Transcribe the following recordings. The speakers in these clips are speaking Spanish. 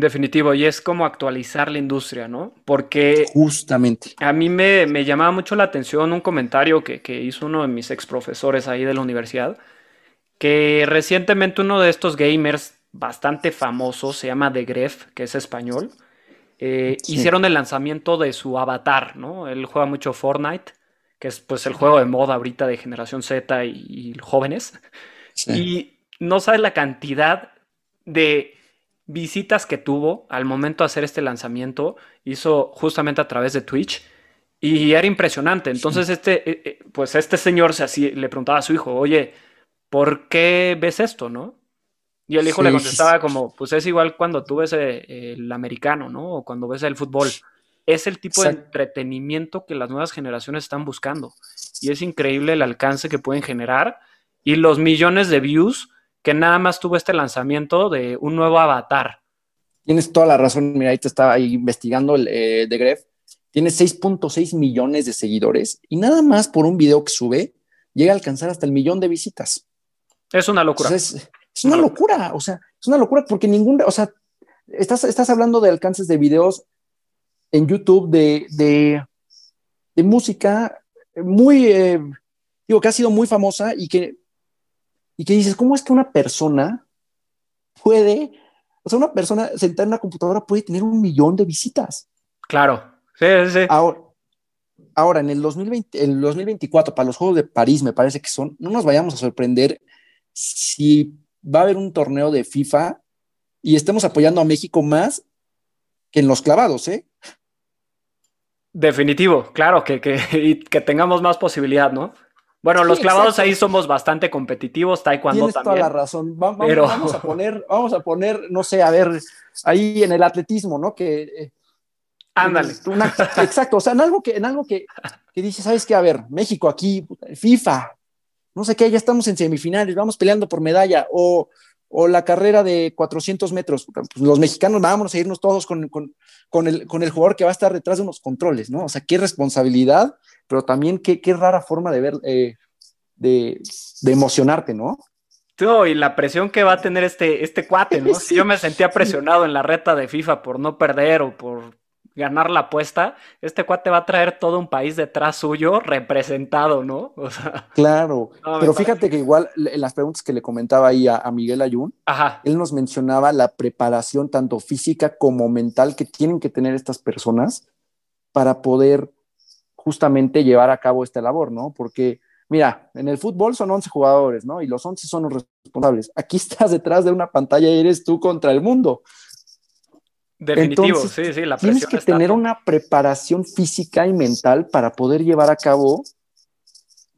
Definitivo, y es como actualizar la industria, ¿no? Porque... Justamente. A mí me, me llamaba mucho la atención un comentario que, que, hizo uno de mis ex profesores ahí de la universidad, que recientemente uno de estos gamers bastante famosos, se llama The Gref, que es español, eh, sí. hicieron el lanzamiento de su avatar, ¿no? Él juega mucho Fortnite que es pues el juego de moda ahorita de generación Z y, y jóvenes. Sí. Y no sabes la cantidad de visitas que tuvo al momento de hacer este lanzamiento. Hizo justamente a través de Twitch. Y era impresionante. Entonces, sí. este, pues este señor se así, le preguntaba a su hijo, oye, ¿por qué ves esto, no? Y el hijo sí, le contestaba como, pues es igual cuando tú ves el americano, ¿no? O cuando ves el fútbol es el tipo Exacto. de entretenimiento que las nuevas generaciones están buscando. Y es increíble el alcance que pueden generar y los millones de views que nada más tuvo este lanzamiento de un nuevo avatar. Tienes toda la razón. Mira, ahí te estaba investigando el eh, de Gref. Tiene 6.6 millones de seguidores y nada más por un video que sube llega a alcanzar hasta el millón de visitas. Es una locura. Es, es, una locura. O sea, es una locura porque ningún, o sea, estás, estás hablando de alcances de videos en YouTube de, de, de música muy, eh, digo, que ha sido muy famosa y que, y que dices, ¿cómo es que una persona puede, o sea, una persona sentada en una computadora puede tener un millón de visitas? Claro, sí, sí. Ahora, ahora en el, 2020, el 2024, para los Juegos de París, me parece que son, no nos vayamos a sorprender si va a haber un torneo de FIFA y estemos apoyando a México más que en los clavados, ¿eh? Definitivo, claro, que, que, y que tengamos más posibilidad, ¿no? Bueno, los sí, clavados exacto. ahí somos bastante competitivos, taekwondo Tienes también. toda la razón. Va, vamos, pero... vamos, a poner, vamos a poner, no sé, a ver, ahí en el atletismo, ¿no? Que eh, ándale. Una, exacto, o sea, en algo que, en algo que, que dice, ¿sabes qué? A ver, México aquí, FIFA, no sé qué, ya estamos en semifinales, vamos peleando por medalla, o, o la carrera de 400 metros. Pues los mexicanos vámonos a irnos todos con, con, con, el, con el jugador que va a estar detrás de unos controles, ¿no? O sea, qué responsabilidad, pero también qué, qué rara forma de ver, eh, de, de, emocionarte, ¿no? No, y la presión que va a tener este, este cuate, ¿no? Si yo me sentía presionado en la reta de FIFA por no perder o por ganar la apuesta, este cuate va a traer todo un país detrás suyo representado, ¿no? O sea, claro, no, pero fíjate parece... que igual en las preguntas que le comentaba ahí a, a Miguel Ayun, Ajá. él nos mencionaba la preparación tanto física como mental que tienen que tener estas personas para poder justamente llevar a cabo esta labor, ¿no? Porque, mira, en el fútbol son 11 jugadores, ¿no? Y los 11 son los responsables. Aquí estás detrás de una pantalla y eres tú contra el mundo. Definitivo, Entonces, sí, sí, la Tienes que está... tener una preparación física y mental para poder llevar a cabo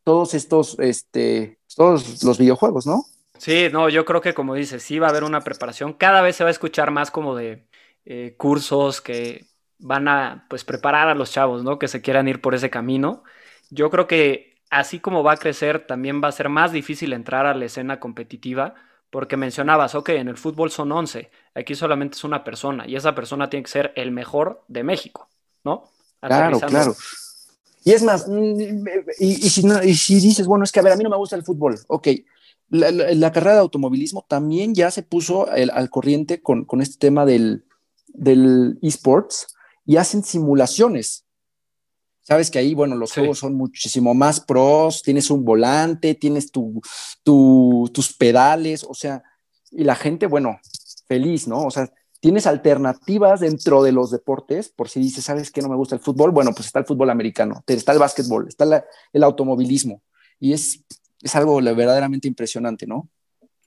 todos estos, este, todos los videojuegos, ¿no? Sí, no, yo creo que como dices, sí va a haber una preparación. Cada vez se va a escuchar más como de eh, cursos que van a, pues, preparar a los chavos, ¿no? Que se quieran ir por ese camino. Yo creo que así como va a crecer, también va a ser más difícil entrar a la escena competitiva porque mencionabas, ok, en el fútbol son 11, aquí solamente es una persona y esa persona tiene que ser el mejor de México, ¿no? Claro, claro. Y es más, y, y, si no, y, si dices, bueno, es que a ver, a mí no me gusta el fútbol, ok, la, la, la carrera de automovilismo también ya se puso el, al corriente con, con, este tema del, del esports y hacen simulaciones. Sabes que ahí, bueno, los sí. juegos son muchísimo más pros, tienes un volante, tienes tu, tu, tus pedales, o sea, y la gente, bueno, feliz, ¿no? O sea, tienes alternativas dentro de los deportes, por si dices, ¿sabes qué no me gusta el fútbol? Bueno, pues está el fútbol americano, está el básquetbol, está la, el automovilismo, y es, es algo verdaderamente impresionante, ¿no?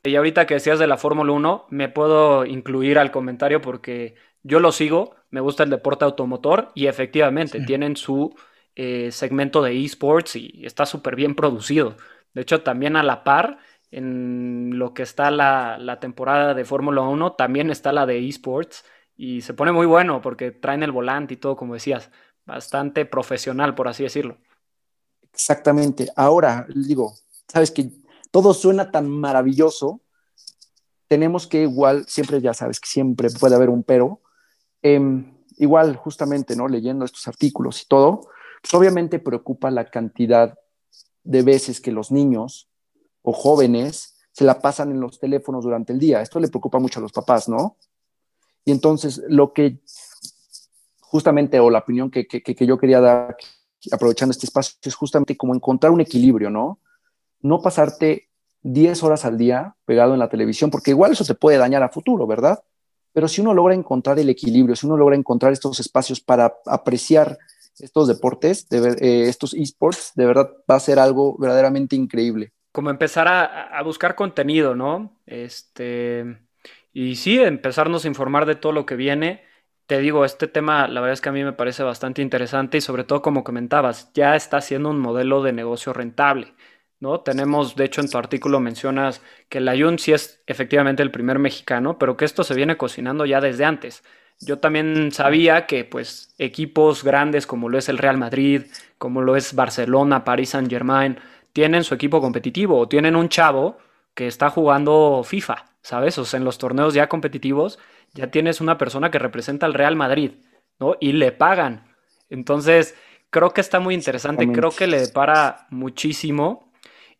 Y ahorita que decías de la Fórmula 1, me puedo incluir al comentario porque yo lo sigo, me gusta el deporte automotor y efectivamente sí. tienen su eh, segmento de esports y está súper bien producido. De hecho, también a la par, en lo que está la, la temporada de Fórmula 1, también está la de esports y se pone muy bueno porque traen el volante y todo, como decías, bastante profesional, por así decirlo. Exactamente. Ahora, digo, sabes que todo suena tan maravilloso, tenemos que igual, siempre ya sabes que siempre puede haber un pero, em, igual justamente, ¿no? Leyendo estos artículos y todo, pues obviamente preocupa la cantidad de veces que los niños o jóvenes se la pasan en los teléfonos durante el día. Esto le preocupa mucho a los papás, ¿no? Y entonces lo que justamente, o la opinión que, que yo quería dar aprovechando este espacio, es justamente como encontrar un equilibrio, ¿no? No pasarte 10 horas al día pegado en la televisión, porque igual eso te puede dañar a futuro, ¿verdad? Pero si uno logra encontrar el equilibrio, si uno logra encontrar estos espacios para apreciar estos deportes, de, eh, estos esports, de verdad va a ser algo verdaderamente increíble. Como empezar a, a, buscar contenido, ¿no? Este, y sí, empezarnos a informar de todo lo que viene te digo, este tema la verdad es que a mí me parece bastante interesante y sobre todo como comentabas, ya está siendo un modelo de negocio rentable, ¿no? Tenemos, de hecho en tu artículo mencionas que la Jun sí es efectivamente el primer mexicano, pero que esto se viene cocinando ya desde antes. Yo también sabía que pues equipos grandes como lo es el Real Madrid, como lo es Barcelona, Paris Saint Germain, tienen su equipo competitivo o tienen un chavo que está jugando FIFA, ¿sabes? O sea, en los torneos ya competitivos ya tienes una persona que representa al Real Madrid, ¿no? Y le pagan. Entonces, creo que está muy interesante, creo que le depara muchísimo.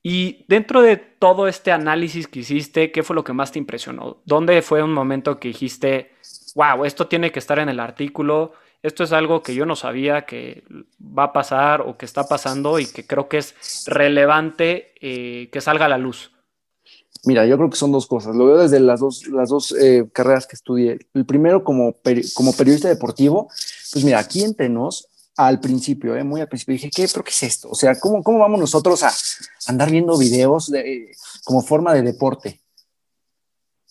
Y dentro de todo este análisis que hiciste, ¿qué fue lo que más te impresionó? ¿Dónde fue un momento que dijiste, wow, esto tiene que estar en el artículo, esto es algo que yo no sabía que va a pasar o que está pasando y que creo que es relevante eh, que salga a la luz? Mira, yo creo que son dos cosas. Lo veo desde las dos, las dos eh, carreras que estudié. El primero, como, como periodista deportivo, pues mira, aquí entre nos, al principio, eh, muy al principio, dije, ¿qué? ¿Pero qué es esto? O sea, ¿cómo, cómo vamos nosotros a andar viendo videos de, como forma de deporte?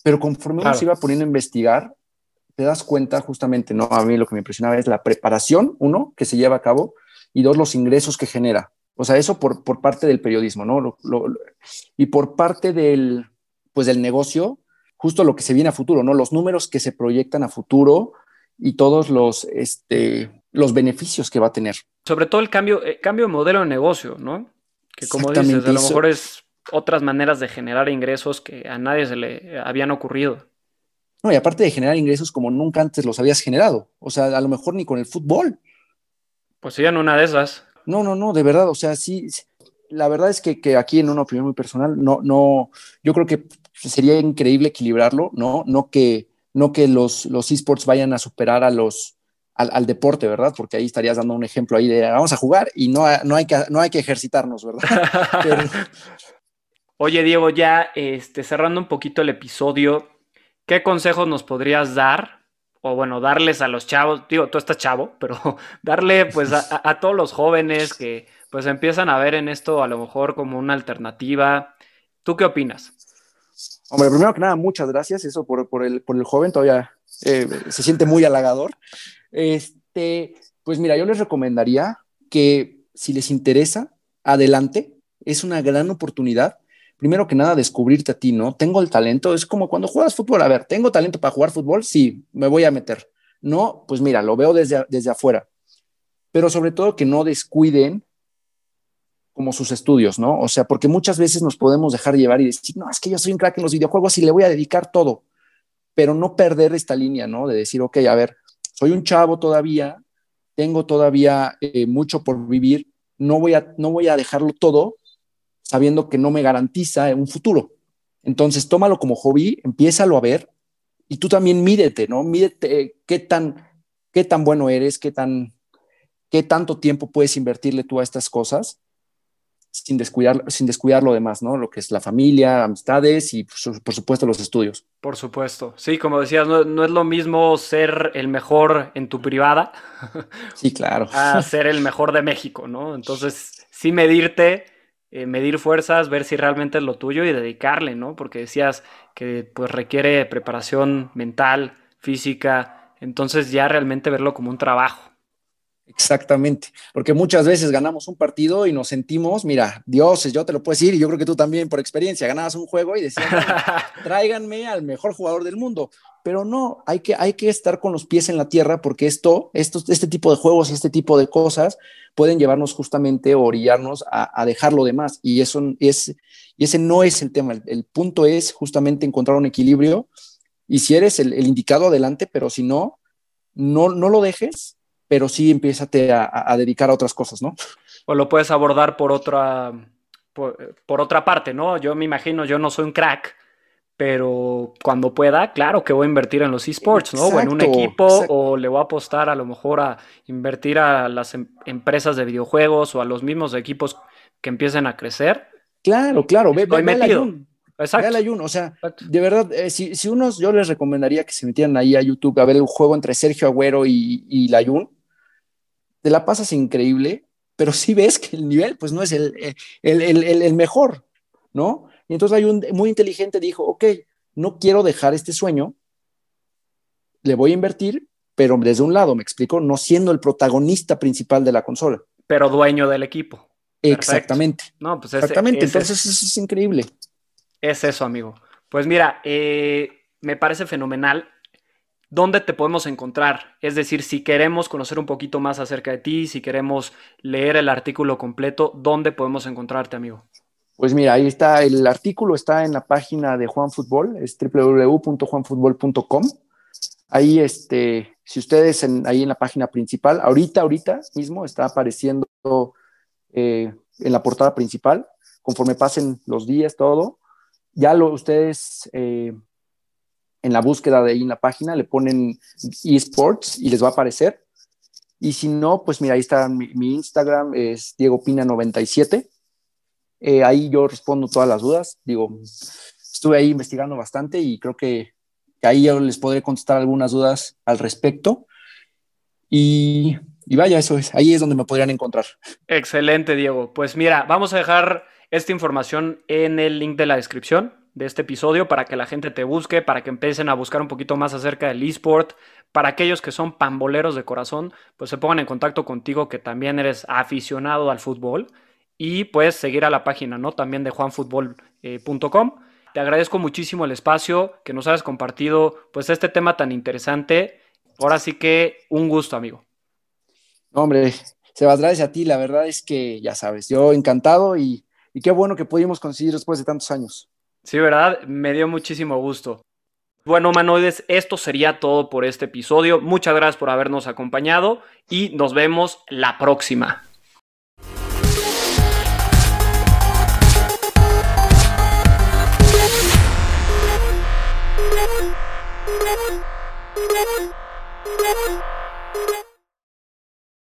Pero conforme uno se iba poniendo a investigar, te das cuenta justamente, ¿no? A mí lo que me impresionaba es la preparación, uno, que se lleva a cabo, y dos, los ingresos que genera. O sea, eso por, por parte del periodismo, ¿no? y por parte del, pues, del negocio, justo lo que se viene a futuro, ¿no? Los números que se proyectan a futuro y todos los, este, los beneficios que va a tener. Sobre todo el cambio, el eh, cambio de modelo de negocio, ¿no? Que como dices, a lo mejor es otras maneras de generar ingresos que a nadie se le habían ocurrido. No, y aparte de generar ingresos como nunca antes los habías generado. O sea, a lo mejor ni con el fútbol. Pues sí, en una de esas. No, no, no, de verdad, o sea, sí, la verdad es que, que, aquí en una opinión muy personal, no, no, yo creo que sería increíble equilibrarlo, ¿no? No que, no que los, los esports vayan a superar a los, al, deporte, ¿verdad? Porque ahí estarías dando un ejemplo ahí de vamos a jugar y no, no, hay, que, no hay que ejercitarnos, ¿verdad? Oye, Diego, ya este, cerrando un poquito el episodio, ¿qué consejos nos podrías dar o bueno, darles a los chavos, digo, tú estás chavo, pero darle pues a, todos los jóvenes que pues empiezan a ver en esto a lo mejor como una alternativa. ¿Tú qué opinas? Hombre, primero que nada, muchas gracias. Eso por, por, el, por el, joven todavía eh, se siente muy halagador. Este, pues mira, yo les recomendaría que si les interesa, adelante. Es una gran oportunidad primero que nada, descubrirte a ti, ¿no? Tengo el talento, es como cuando juegas fútbol, a ver, ¿tengo talento para jugar fútbol? Sí, me voy a meter. No, pues mira, lo veo desde, desde afuera. Pero sobre todo que no descuiden como sus estudios, ¿no? O sea, porque muchas veces nos podemos dejar llevar y decir, no, es que yo soy un crack en los videojuegos y le voy a dedicar todo, pero no perder esta línea, ¿no? De decir, ok, a ver, soy un chavo todavía, tengo todavía eh, mucho por vivir, no voy, a, no voy a dejarlo todo sabiendo que no me garantiza un futuro. Entonces, tómalo como hobby, empiézalo a ver y tú también mídete, ¿no? Mídete qué tan, qué tan bueno eres, qué, tan, qué tanto tiempo puedes invertirle tú a estas cosas sin descuidar, sin descuidar lo demás, ¿no? Lo que es la familia, amistades y por supuesto los estudios. Por supuesto. Sí, como decías, no, no, es lo mismo ser el mejor en tu privada. Sí, claro. A ser el mejor de México, ¿no? Entonces, sí medirte eh, medir fuerzas, ver si realmente es lo tuyo y dedicarle, ¿no? Porque decías que pues requiere preparación mental, física, entonces ya realmente verlo como un trabajo. Exactamente, porque muchas veces ganamos un partido y nos sentimos, mira, dioses, yo te lo puedo decir, y yo creo que tú también por experiencia, ganabas un juego y decías, tráiganme al mejor jugador del mundo, pero no, hay que, hay que estar con los pies en la tierra porque esto, este tipo de juegos y este tipo de cosas pueden llevarnos justamente o orillarnos a, dejar lo demás, y eso es, y ese no es el tema, el, punto es justamente encontrar un equilibrio, y si eres el, el indicado adelante, pero si no, no, no lo dejes pero sí empiézate a, dedicar a otras cosas, ¿no? O lo puedes abordar por otra, por, otra parte, ¿no? Yo me imagino, yo no soy un crack, pero cuando pueda, claro que voy a invertir en los esports, ¿no? o en un equipo, o le voy a apostar a lo mejor a invertir a las em, empresas de videojuegos o a los mismos equipos que empiecen a crecer. Claro, claro, ve, ve, metido. Exacto. Ve ayuno, o sea, de verdad, eh, si, si, unos, yo les recomendaría que se metieran ahí a YouTube a ver el juego entre Sergio Agüero y, y Layun, te la pasas increíble, pero sí ves que el nivel pues no es el, el, mejor, ¿no? Y entonces hay un muy inteligente dijo, ok, no quiero dejar este sueño, le voy a invertir, pero desde un lado, me explico, no siendo el protagonista principal de la consola. Pero dueño del equipo. Exactamente. No, pues Exactamente, entonces eso es increíble. Es eso, amigo. Pues mira, eh, me parece fenomenal ¿dónde te podemos encontrar? Es decir, si queremos conocer un poquito más acerca de ti, si queremos leer el artículo completo, ¿dónde podemos encontrarte, amigo? Pues mira, ahí está, el artículo está en la página de Juan Fútbol, es www.juanfutbol.com. Ahí, este, si ustedes en, ahí en la página principal, ahorita, ahorita mismo está apareciendo eh, en la portada principal, conforme pasen los días, todo, ya lo ustedes eh, en la búsqueda de ahí en la página, le ponen esports y les va a aparecer. Y si no, pues mira, ahí está mi, Instagram, es Diego Pina97. Eh, ahí yo respondo todas las dudas. Digo, estuve ahí investigando bastante y creo que, ahí yo les podré contestar algunas dudas al respecto. Y, y vaya, eso es, ahí es donde me podrían encontrar. Excelente, Diego. Pues mira, vamos a dejar esta información en el link de la descripción de este episodio para que la gente te busque, para que empiecen a buscar un poquito más acerca del eSport. Para aquellos que son pamboleros de corazón, pues se pongan en contacto contigo que también eres aficionado al fútbol y puedes seguir a la página, ¿no? También de juanfutbol.com. Te agradezco muchísimo el espacio que nos hayas compartido, pues este tema tan interesante. Ahora sí que un gusto, amigo. Hombre, Sebas, gracias a ti. La verdad es que, ya sabes, yo encantado y, y qué bueno que pudimos conseguir después de tantos años. Sí, ¿verdad? Me dio muchísimo gusto. Bueno, humanoides, esto sería todo por este episodio. Muchas gracias por habernos acompañado y nos vemos la próxima.